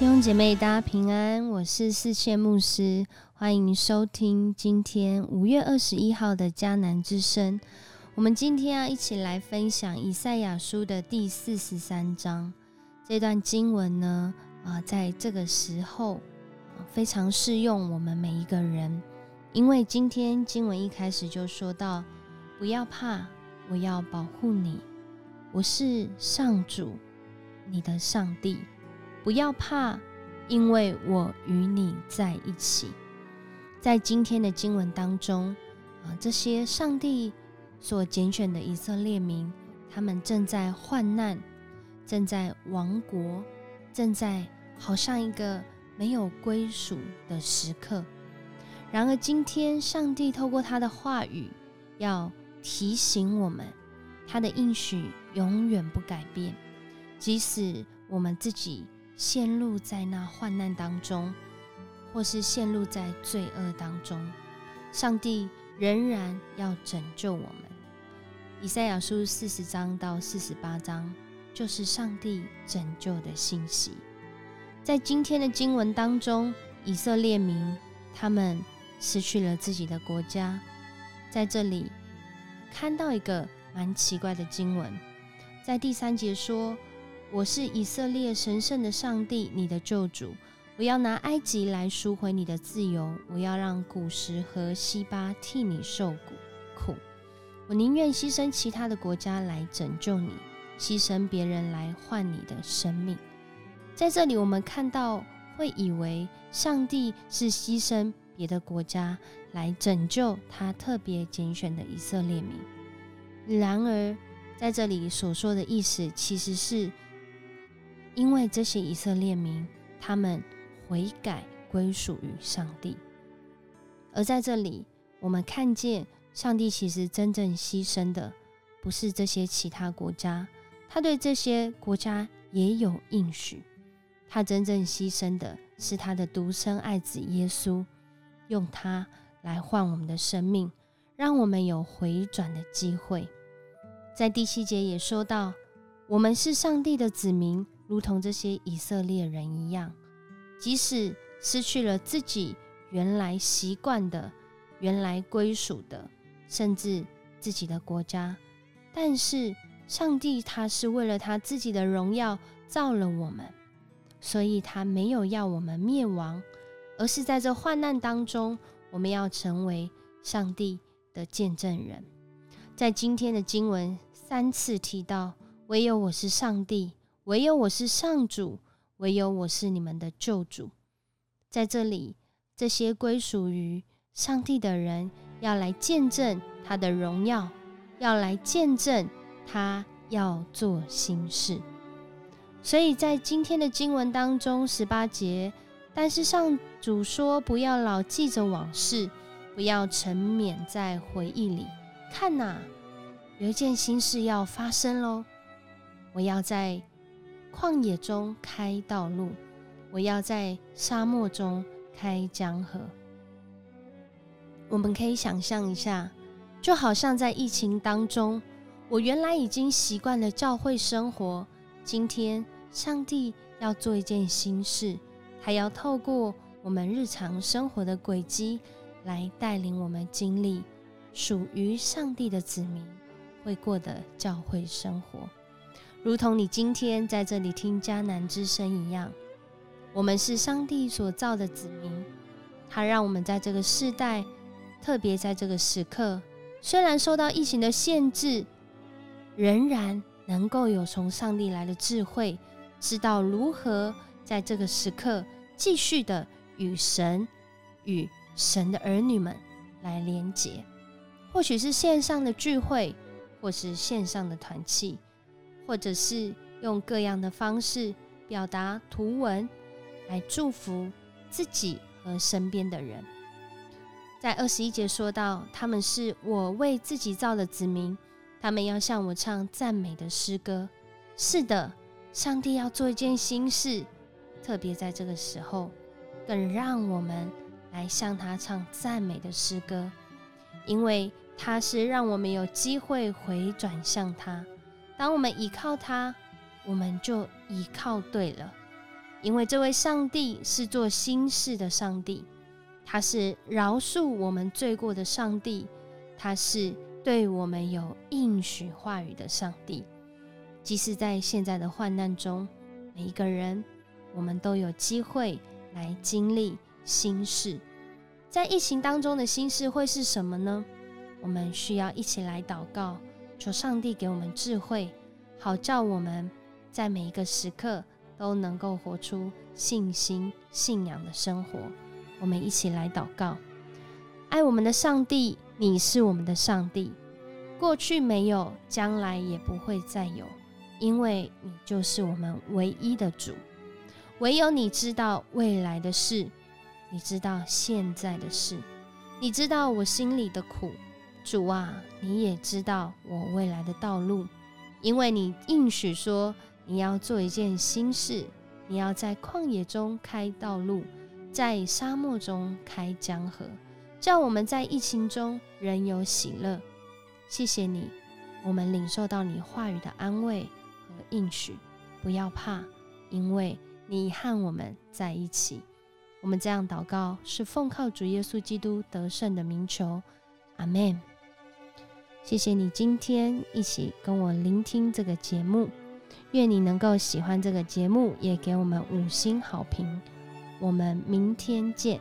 弟兄姐妹，大家平安，我是四切牧师，欢迎收听今天五月二十一号的迦南之声。我们今天要一起来分享以赛亚书的第四十三章这段经文呢，啊，在这个时候非常适用我们每一个人，因为今天经文一开始就说到：“不要怕，我要保护你，我是上主，你的上帝。”不要怕，因为我与你在一起。在今天的经文当中，啊，这些上帝所拣选的以色列民，他们正在患难，正在亡国，正在好像一个没有归属的时刻。然而，今天上帝透过他的话语，要提醒我们，他的应许永远不改变，即使我们自己。陷入在那患难当中，或是陷入在罪恶当中，上帝仍然要拯救我们。以赛亚书四十章到四十八章，就是上帝拯救的信息。在今天的经文当中，以色列民他们失去了自己的国家，在这里看到一个蛮奇怪的经文，在第三节说。我是以色列神圣的上帝，你的救主。我要拿埃及来赎回你的自由，我要让古时和西巴替你受苦。我宁愿牺牲其他的国家来拯救你，牺牲别人来换你的生命。在这里，我们看到会以为上帝是牺牲别的国家来拯救他特别拣选的以色列民。然而，在这里所说的意思其实是。因为这些以色列民，他们悔改归属于上帝，而在这里，我们看见上帝其实真正牺牲的不是这些其他国家，他对这些国家也有应许，他真正牺牲的是他的独生爱子耶稣，用他来换我们的生命，让我们有回转的机会。在第七节也说到，我们是上帝的子民。如同这些以色列人一样，即使失去了自己原来习惯的、原来归属的，甚至自己的国家，但是上帝他是为了他自己的荣耀造了我们，所以他没有要我们灭亡，而是在这患难当中，我们要成为上帝的见证人。在今天的经文三次提到，唯有我是上帝。唯有我是上主，唯有我是你们的救主。在这里，这些归属于上帝的人要来见证他的荣耀，要来见证他要做新事。所以在今天的经文当中，十八节，但是上主说：“不要老记着往事，不要沉湎在回忆里。看呐，有一件新事要发生喽！我要在。”旷野中开道路，我要在沙漠中开江河。我们可以想象一下，就好像在疫情当中，我原来已经习惯了教会生活，今天上帝要做一件新事，还要透过我们日常生活的轨迹来带领我们经历属于上帝的子民会过的教会生活。如同你今天在这里听迦南之声一样，我们是上帝所造的子民。他让我们在这个世代，特别在这个时刻，虽然受到疫情的限制，仍然能够有从上帝来的智慧，知道如何在这个时刻继续的与神、与神的儿女们来连结。或许是线上的聚会，或是线上的团契。或者是用各样的方式表达图文，来祝福自己和身边的人。在二十一节说到，他们是我为自己造的子民，他们要向我唱赞美的诗歌。是的，上帝要做一件新事，特别在这个时候，更让我们来向他唱赞美的诗歌，因为他是让我们有机会回转向他。当我们依靠他，我们就依靠对了。因为这位上帝是做心事的上帝，他是饶恕我们罪过的上帝，他是对我们有应许话语的上帝。即使在现在的患难中，每一个人，我们都有机会来经历心事。在疫情当中的心事会是什么呢？我们需要一起来祷告，求上帝给我们智慧，好叫我们在每一个时刻都能够活出信心、信仰的生活。我们一起来祷告：爱我们的上帝，你是我们的上帝，过去没有，将来也不会再有。因为你就是我们唯一的主，唯有你知道未来的事，你知道现在的事，你知道我心里的苦，主啊，你也知道我未来的道路。因为你应许说你要做一件新事，你要在旷野中开道路，在沙漠中开江河，叫我们在疫情中仍有喜乐。谢谢你，我们领受到你话语的安慰和。应许，不要怕，因为你和我们在一起。我们这样祷告，是奉靠主耶稣基督得胜的名求。阿门。谢谢你今天一起跟我聆听这个节目，愿你能够喜欢这个节目，也给我们五星好评。我们明天见。